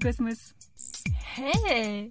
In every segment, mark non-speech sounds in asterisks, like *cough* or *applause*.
Cosmos. Hey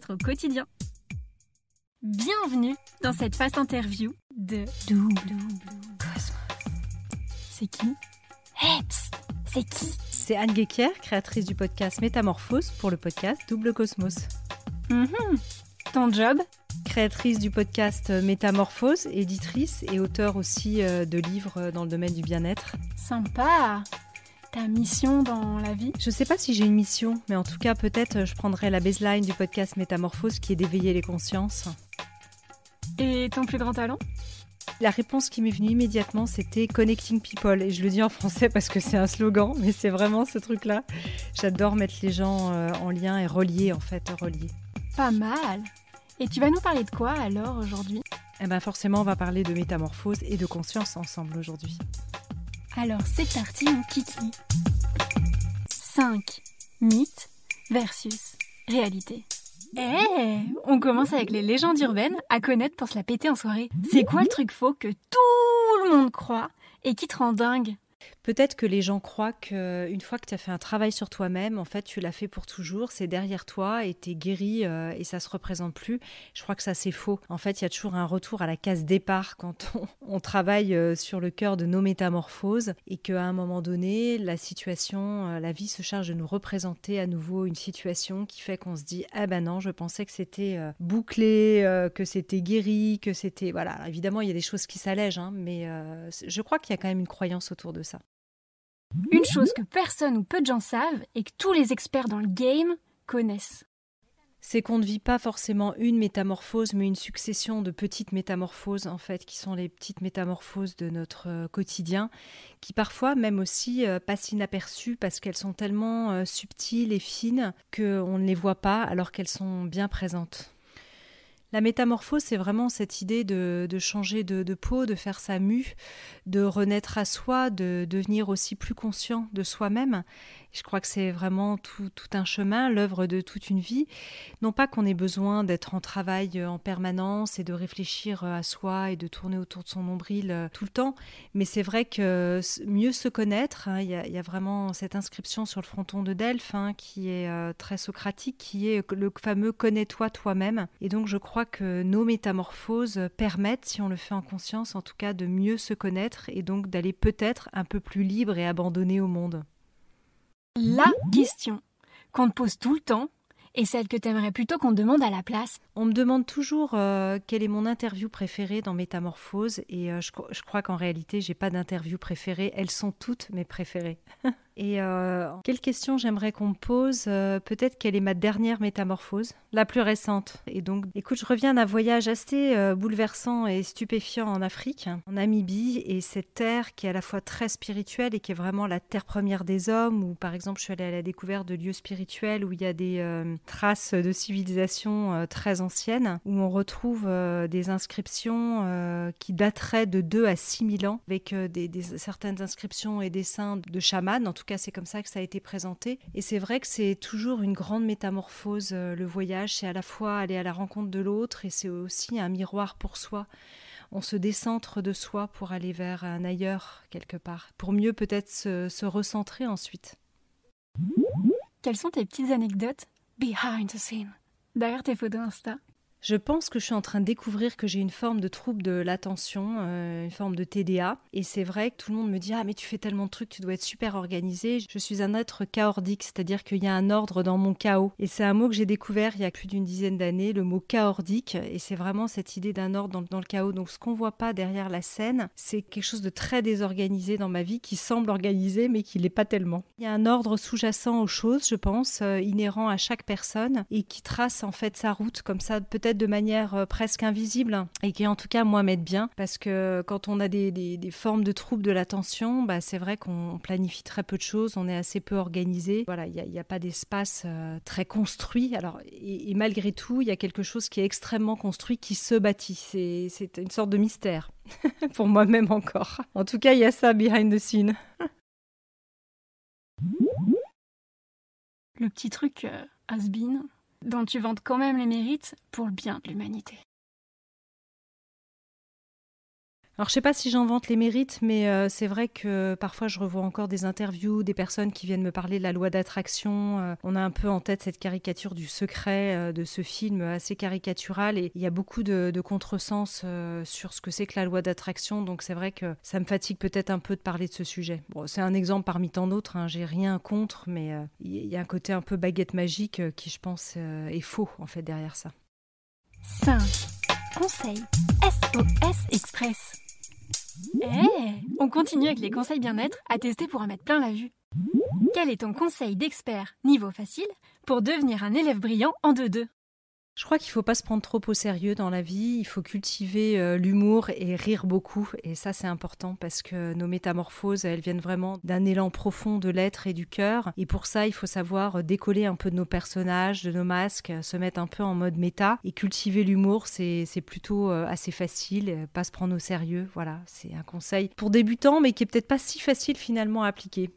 au quotidien. Bienvenue dans cette fast interview de Double Cosmos. C'est qui? Hey, c'est qui? C'est Anne Guéquière, créatrice du podcast Métamorphose pour le podcast Double Cosmos. Mhm. Ton job? Créatrice du podcast Métamorphose, éditrice et auteur aussi euh, de livres dans le domaine du bien-être. Sympa ta mission dans la vie? Je sais pas si j'ai une mission, mais en tout cas, peut-être je prendrai la baseline du podcast Métamorphose qui est d'éveiller les consciences. Et ton plus grand talent? La réponse qui m'est venue immédiatement, c'était Connecting People. Et je le dis en français parce que c'est un slogan, mais c'est vraiment ce truc-là. J'adore mettre les gens euh, en lien et relier, en fait, relier. Pas mal. Et tu vas nous parler de quoi alors aujourd'hui? Eh bien, forcément, on va parler de métamorphose et de conscience ensemble aujourd'hui. Alors c'est parti mon kiki. 5 mythes versus réalité. Eh, on commence avec les légendes urbaines à connaître pour se la péter en soirée. C'est quoi le truc faux que tout le monde croit et qui te rend dingue Peut-être que les gens croient qu'une fois que tu as fait un travail sur toi-même, en fait, tu l'as fait pour toujours, c'est derrière toi et tu es guéri euh, et ça se représente plus. Je crois que ça, c'est faux. En fait, il y a toujours un retour à la case départ quand on, travaille euh, sur le cœur de nos métamorphoses et qu'à un moment donné, la situation, euh, la vie se charge de nous représenter à nouveau une situation qui fait qu'on se dit Ah ben non, je pensais que c'était bouclé, que c'était guéri, que c'était. Voilà, évidemment, il y a des choses qui s'allègent, hein, mais je crois qu'il y a quand même une croyance autour de ça. Une chose que personne ou peu de gens savent et que tous les experts dans le game connaissent. C'est qu'on ne vit pas forcément une métamorphose, mais une succession de petites métamorphoses, en fait, qui sont les petites métamorphoses de notre euh, quotidien, qui parfois, même aussi, euh, passent inaperçues parce qu'elles sont tellement euh, subtiles et fines qu'on ne les voit pas alors qu'elles sont bien présentes. La métamorphose, c'est vraiment cette idée de, changer de, peau, de faire sa mue, de renaître à soi, de devenir aussi plus conscient de soi-même je crois que c'est vraiment tout, un chemin, l'œuvre de toute une vie. Non pas qu'on ait besoin d'être en travail euh, en permanence et de réfléchir euh, à soi et de tourner autour de son nombril euh, tout le temps, mais c'est vrai que mieux se connaître, hein, il y, a vraiment cette inscription sur le fronton de Delphes hein, qui est très socratique, qui est le fameux connais-toi toi-même. Et donc je crois que nos métamorphoses permettent, si on le fait en conscience, en tout cas de mieux se connaître et donc d'aller peut-être un peu plus libre et abandonné au monde. La question qu'on te pose tout le temps et celle que t'aimerais plutôt qu'on te demande à la place On me demande toujours euh, quelle est mon interview préférée dans Métamorphose et euh, je, je, crois qu'en réalité j'ai pas d'interview préférée, elles sont toutes mes préférées. *laughs* Et euh, quelle question j'aimerais qu'on me pose euh, Peut-être quelle est ma dernière métamorphose, la plus récente? Et donc, écoute, je reviens d'un voyage assez euh, bouleversant et stupéfiant en Afrique, en Namibie, et cette terre qui est à la fois très spirituelle et qui est vraiment la terre première des hommes, où par exemple je suis allée à la découverte de lieux spirituels où il y a des traces de civilisation très anciennes, où on retrouve des inscriptions qui dateraient de 2 à 6 000 ans, avec des, certaines inscriptions et dessins de chamans, en tout cas c'est comme ça que ça a été présenté. Et c'est vrai que c'est toujours une grande métamorphose, euh, le voyage, c'est à la fois aller à la rencontre de l'autre et c'est aussi un miroir pour soi. On se décentre de soi pour aller vers un ailleurs quelque part, pour mieux peut-être se, se recentrer ensuite. Quelles sont tes petites anecdotes behind the scene, derrière tes photos Insta? Je pense que je suis en train de découvrir que j'ai une forme de trouble de l'attention, euh, une forme de TDA. Et c'est vrai que tout le monde me dit Ah, mais tu fais tellement de trucs, tu dois être super organisé. Je suis un être chaordique, c'est-à-dire qu'il y a un ordre dans mon chaos. Et c'est un mot que j'ai découvert il y a plus d'une dizaine d'années, le mot chaordique. Et c'est vraiment cette idée d'un ordre dans, le chaos. Donc ce qu'on voit pas derrière la scène, c'est quelque chose de très désorganisé dans ma vie qui semble organisé, mais qui l'est pas tellement. Il y a un ordre sous-jacent aux choses, je pense, euh, inhérent à chaque personne et qui trace en fait sa route comme ça, peut-être de manière euh, presque invisible et qui en tout cas moi m'aide bien parce que quand on a des, des, formes de troubles de l'attention, bah, c'est vrai qu'on planifie très peu de choses, on est assez peu organisé. Voilà, il n'y a, pas d'espace euh, très construit. Alors, et, malgré tout, il y a quelque chose qui est extrêmement construit qui se bâtit. C'est une sorte de mystère *laughs* pour moi-même encore. En tout cas, il y a ça behind the scene. Le petit truc euh, has-been dont tu vantes quand même les mérites pour le bien de l'humanité. Alors je sais pas si j'invente les mérites, mais euh, c'est vrai que parfois je revois encore des interviews, des personnes qui viennent me parler de la loi d'attraction. Euh, on a un peu en tête cette caricature du secret euh, de ce film assez caricatural et il y a beaucoup de, contresens sur ce que c'est que la loi d'attraction. Donc c'est vrai que ça me fatigue peut-être un peu de parler de ce sujet. C'est un exemple parmi tant d'autres. Hein, J'ai rien contre, mais il y a un côté un peu baguette magique qui, je pense, est faux en fait derrière ça. 5. Conseil SOS Express. Eh, on continue avec les conseils bien-être à tester pour en mettre plein la vue. Quel est ton conseil d'expert niveau facile pour devenir un élève brillant en 2-2 je crois qu'il faut pas se prendre trop au sérieux dans la vie, il faut cultiver euh, l'humour et rire beaucoup. Et ça, c'est important parce que nos métamorphoses, elles viennent vraiment d'un élan profond de l'être et du cœur. Et pour ça, il faut savoir décoller un peu de nos personnages, de nos masques, se mettre un peu en mode méta. Et cultiver l'humour, c'est plutôt euh, assez facile, pas se prendre au sérieux. Voilà, c'est un conseil pour débutants, mais qui est peut-être pas si facile finalement à appliquer.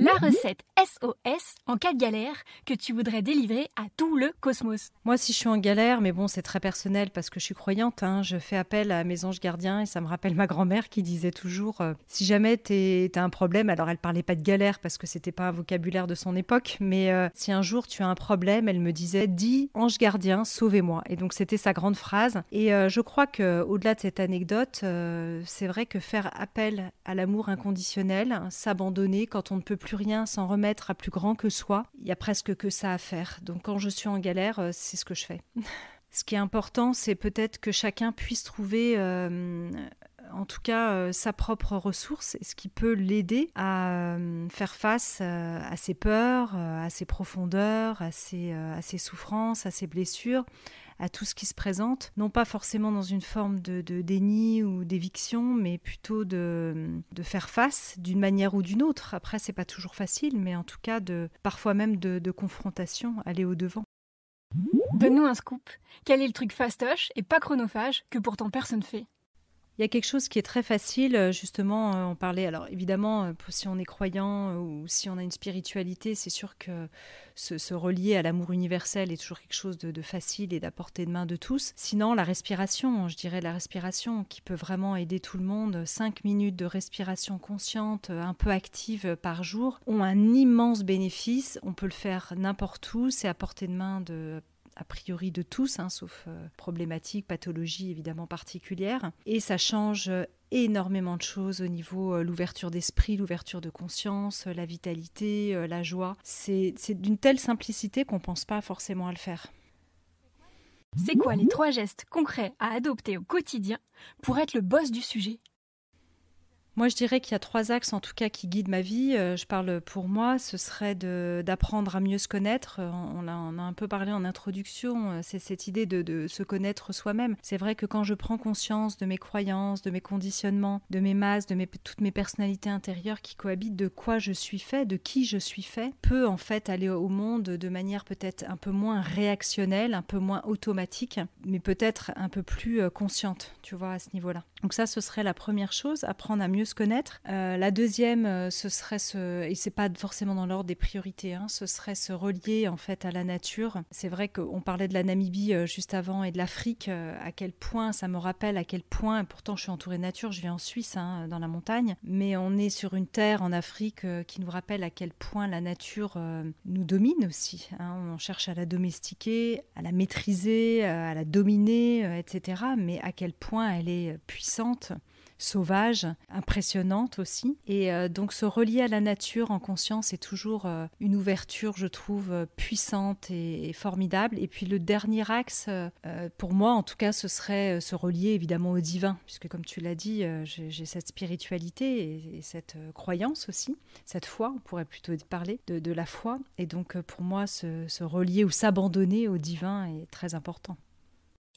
La recette SOS en cas de galère que tu voudrais délivrer à tout le cosmos. Moi, si je suis en galère, mais bon, c'est très personnel parce que je suis croyante, hein, je fais appel à mes anges gardiens et ça me rappelle ma grand-mère qui disait toujours euh, si jamais tu as un problème, alors elle parlait pas de galère parce que c'était pas un vocabulaire de son époque, mais euh, si un jour tu as un problème, elle me disait dis ange gardien, sauvez-moi. Et donc c'était sa grande phrase. Et euh, je crois que au-delà de cette anecdote, c'est vrai que faire appel à l'amour inconditionnel, s'abandonner quand on ne peut plus rien, s'en remettre à plus grand que soi, il y a presque que ça à faire. Donc quand je suis en galère, euh, c'est ce que je fais. *laughs* ce qui est important, c'est peut-être que chacun puisse trouver euh, en tout cas euh, sa propre ressource, ce qui peut l'aider à faire face à ses peurs, à ses profondeurs, à ses souffrances, à ses blessures, à tout ce qui se présente, non pas forcément dans une forme de, déni ou d'éviction, mais plutôt de, faire face d'une manière ou d'une autre. Après, c'est pas toujours facile, mais en tout cas, de, parfois même de, de confrontation, aller au-devant. Donne-nous un scoop. Quel est le truc fastoche et pas chronophage que pourtant personne fait? Il y a quelque chose qui est très facile, euh, justement, euh, on parlait, alors évidemment, euh, si on est croyant ou si on a une spiritualité, c'est sûr que se, relier à l'amour universel est toujours quelque chose de, facile et d'à de main de tous. Sinon, la respiration, je dirais la respiration qui peut vraiment aider tout le monde, cinq minutes de respiration consciente, un peu active par jour, ont un immense bénéfice. On peut le faire n'importe où, c'est à portée de main de a priori de tous, hein, sauf euh, problématiques, pathologies évidemment particulières. Et ça change énormément de choses au niveau euh, l'ouverture d'esprit, l'ouverture de conscience, euh, la vitalité, la joie. C'est d'une telle simplicité qu'on ne pense pas forcément à le faire. C'est quoi les trois gestes concrets à adopter au quotidien pour être le boss du sujet? Moi, je dirais qu'il y a trois axes, en tout cas, qui guident ma vie. Euh, je parle pour moi, ce serait d'apprendre à mieux se connaître. Euh, on a, a, un peu parlé en introduction, euh, c'est cette idée de, se connaître soi-même. C'est vrai que quand je prends conscience de mes croyances, de mes conditionnements, de mes masses, de toutes mes personnalités intérieures qui cohabitent, de quoi je suis fait, de qui je suis fait, peut en fait aller au monde de manière peut-être un peu moins réactionnelle, un peu moins automatique, mais peut-être un peu plus consciente, tu vois, à ce niveau-là. Donc ça, ce serait la première chose, apprendre à mieux se connaître. Euh, la deuxième, euh, ce serait ce, et c'est pas forcément dans l'ordre des priorités, hein, ce serait se relier en fait à la nature. C'est vrai qu'on parlait de la Namibie euh, juste avant et de l'Afrique, à quel point ça me rappelle à quel point, pourtant je suis entourée de nature, je vis en Suisse, hein, dans la montagne, mais on est sur une terre en Afrique qui nous rappelle à quel point la nature nous domine aussi. Hein. On cherche à la domestiquer, à la maîtriser, à la dominer, etc. Mais à quel point elle est puissante sauvage, impressionnante aussi. Et euh, donc se relier à la nature en conscience est toujours euh, une ouverture, je trouve, euh, puissante et, formidable. Et puis le dernier axe, pour moi en tout cas, ce serait se relier évidemment au divin, puisque comme tu l'as dit, j'ai cette spiritualité et, cette croyance aussi, cette foi, on pourrait plutôt parler de, la foi. Et donc pour moi, se relier ou s'abandonner au divin est très important.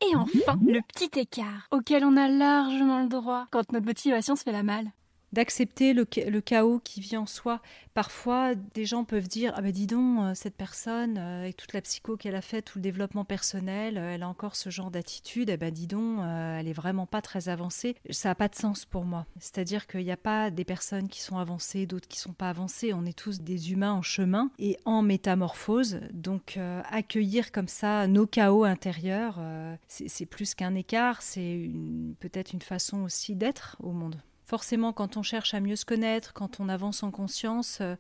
Et enfin, le petit écart auquel on a largement le droit quand notre motivation se fait la malle d'accepter le, chaos qui vit en soi. Parfois, des gens peuvent dire Ah ben dis donc, euh, cette personne, euh, avec toute la psycho qu'elle a faite, tout le développement personnel, euh, elle a encore ce genre d'attitude, eh ben dis donc, elle est vraiment pas très avancée. Ça n'a pas de sens pour moi. C'est-à-dire qu'il n'y a pas des personnes qui sont avancées, d'autres qui sont pas avancées. On est tous des humains en chemin et en métamorphose. Donc, accueillir comme ça nos chaos intérieurs, c'est plus qu'un écart, c'est peut-être une façon aussi d'être au monde. Forcément, quand on cherche à mieux se connaître, quand on avance en conscience, euh,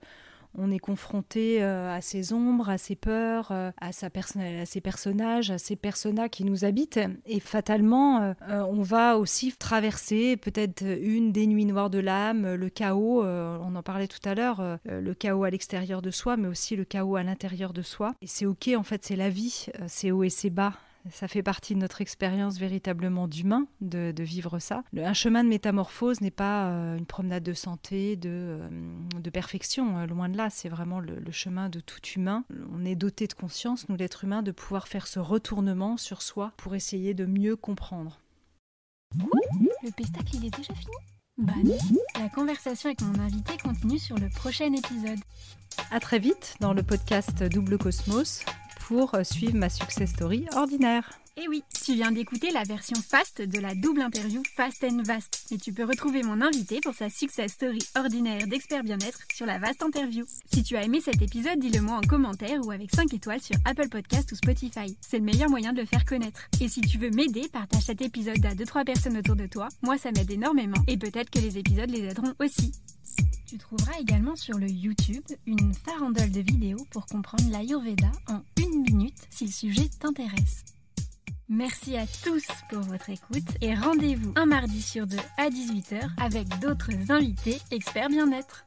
on est confronté euh, à ses ombres, à ses peurs, euh, à, sa à ses personnages, à ces personnages qui nous habitent. Et fatalement, on va aussi traverser peut-être une des nuits noires de l'âme, le chaos, on en parlait tout à l'heure, le chaos à l'extérieur de soi, mais aussi le chaos à l'intérieur de soi. Et c'est ok, en fait, c'est la vie, c'est haut et c'est bas. Ça fait partie de notre expérience véritablement d'humain de, vivre ça. un chemin de métamorphose n'est pas euh, une promenade de santé, de, euh, de perfection. Euh, loin de là, c'est vraiment le, chemin de tout humain. On est doté de conscience, nous l'être humain, de pouvoir faire ce retournement sur soi pour essayer de mieux comprendre. Le pestacle, il est déjà fini? Bah La conversation avec mon invité continue sur le prochain épisode. À très vite dans le podcast Double Cosmos pour suivre ma success story ordinaire. Et oui, tu viens d'écouter la version fast de la double interview Fast and Vast. Et tu peux retrouver mon invité pour sa success story ordinaire d'expert bien-être sur la vaste interview. Si tu as aimé cet épisode, dis-le moi en commentaire ou avec 5 étoiles sur Apple Podcast ou Spotify. C'est le meilleur moyen de le faire connaître. Et si tu veux m'aider, partage cet épisode à 2-3 personnes autour de toi. Moi, ça m'aide énormément. Et peut-être que les épisodes les aideront aussi. Tu trouveras également sur le YouTube une farandole de vidéos pour comprendre l'Ayurveda en une minute si le sujet t'intéresse. Merci à tous pour votre écoute et rendez-vous un mardi sur deux à 18h avec d'autres invités experts bien-être.